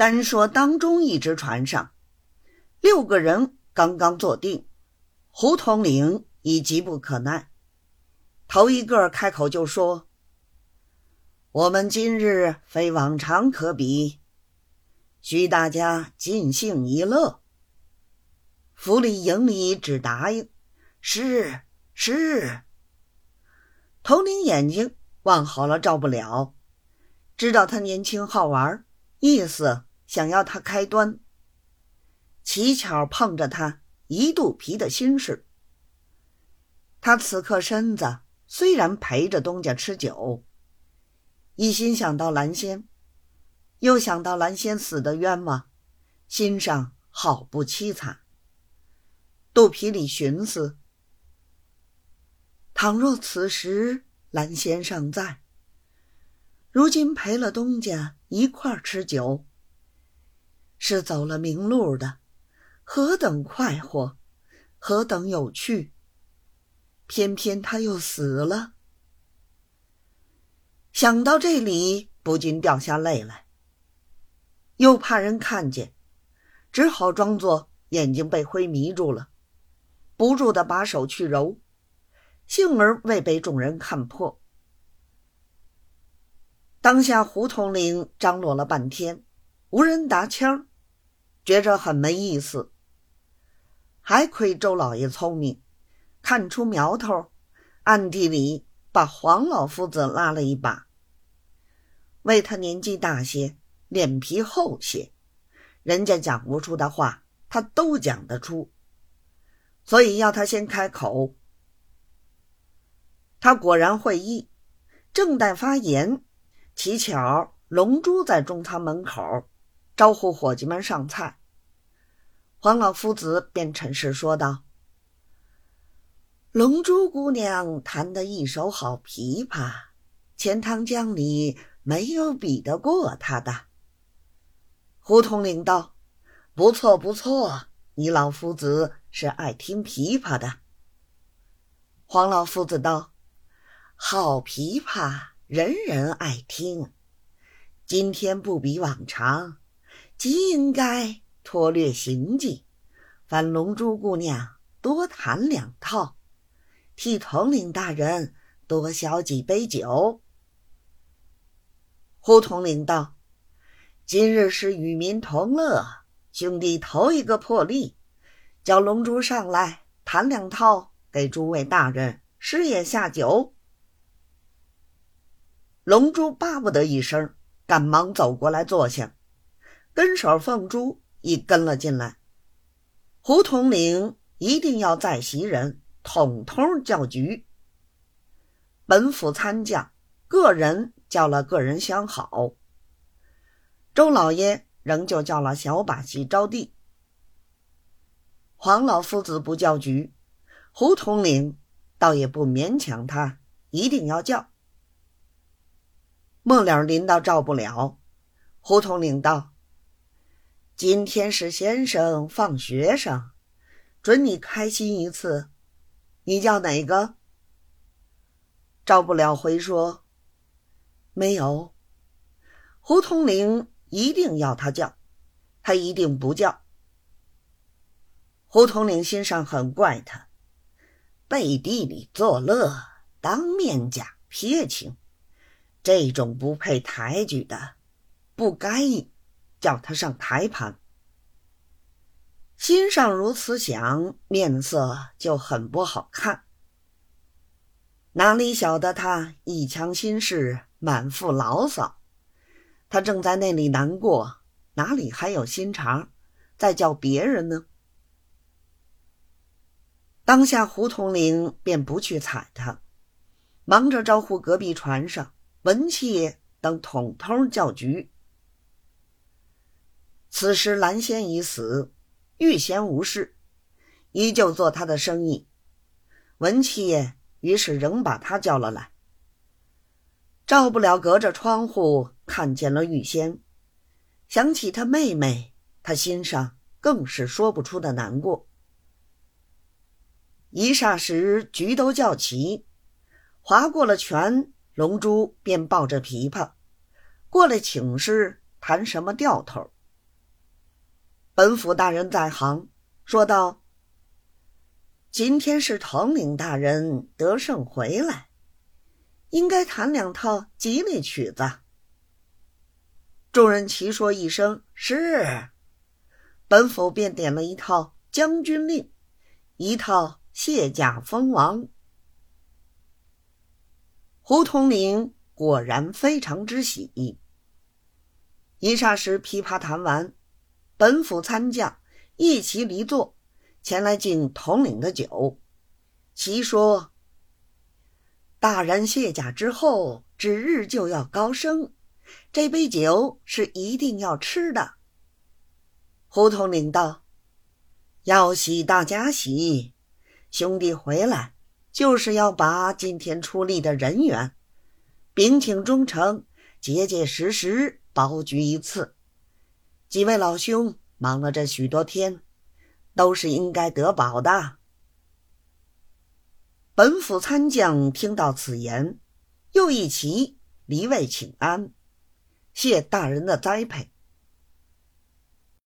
单说当中一只船上，六个人刚刚坐定，胡统领已急不可耐。头一个开口就说：“我们今日非往常可比，需大家尽兴一乐。”府里营里只答应：“是是。”统领眼睛望好了照不了，知道他年轻好玩，意思。想要他开端，乞巧碰着他一肚皮的心事。他此刻身子虽然陪着东家吃酒，一心想到蓝仙，又想到蓝仙死的冤枉，心上好不凄惨。肚皮里寻思：倘若此时蓝仙尚在，如今陪了东家一块吃酒。是走了明路的，何等快活，何等有趣！偏偏他又死了。想到这里，不禁掉下泪来。又怕人看见，只好装作眼睛被灰迷住了，不住的把手去揉，幸而未被众人看破。当下胡统领张罗了半天，无人答腔觉着很没意思，还亏周老爷聪明，看出苗头，暗地里把黄老夫子拉了一把。为他年纪大些，脸皮厚些，人家讲不出的话，他都讲得出，所以要他先开口。他果然会意，正待发言，乞巧龙珠在中餐门口招呼伙计们上菜。黄老夫子便趁势说道：“龙珠姑娘弹的一手好琵琶，钱塘江里没有比得过她的。”胡统领道：“不错不错，你老夫子是爱听琵琶的。”黄老夫子道：“好琵琶人人爱听，今天不比往常，即应该。”拖略行迹，烦龙珠姑娘多弹两套，替统领大人多消几杯酒。胡统领道：“今日是与民同乐，兄弟头一个破例，叫龙珠上来弹两套，给诸位大人师爷下酒。”龙珠巴不得一声，赶忙走过来坐下，跟手凤珠。已跟了进来，胡统领一定要在席人统统叫局。本府参将个人叫了个人相好，周老爷仍旧叫了小把戏招弟。黄老夫子不叫局，胡统领倒也不勉强他一定要叫。末了临到赵不了，胡统领道。今天是先生放学生，准你开心一次。你叫哪个？赵不了回说：“没有。”胡统领一定要他叫，他一定不叫。胡统领心上很怪他，背地里作乐，当面假撇清，这种不配抬举的，不该。叫他上台盘，心上如此想，面色就很不好看。哪里晓得他一腔心事，满腹牢骚，他正在那里难过，哪里还有心肠再叫别人呢？当下胡统领便不去睬他，忙着招呼隔壁船上文气等统统叫局。此时蓝仙已死，玉仙无事，依旧做他的生意。文七爷于是仍把他叫了来。赵不了隔着窗户看见了玉仙，想起他妹妹，他心上更是说不出的难过。一霎时，局都叫齐，划过了拳，龙珠便抱着琵琶过来请示，谈什么调头。本府大人在行，说道：“今天是统领大人得胜回来，应该弹两套吉利曲子。”众人齐说一声“是”，本府便点了一套《将军令》，一套《卸甲封王》。胡统领果然非常之喜。一霎时，琵琶弹完，本府参将一齐离座，前来敬统领的酒。齐说：“大人卸甲之后，指日就要高升，这杯酒是一定要吃的。”胡统领道：“要喜大家喜，兄弟回来。”就是要把今天出力的人员禀请忠诚，结结实实保举一次。几位老兄忙了这许多天，都是应该得保的。本府参将听到此言，又一齐离位请安，谢大人的栽培。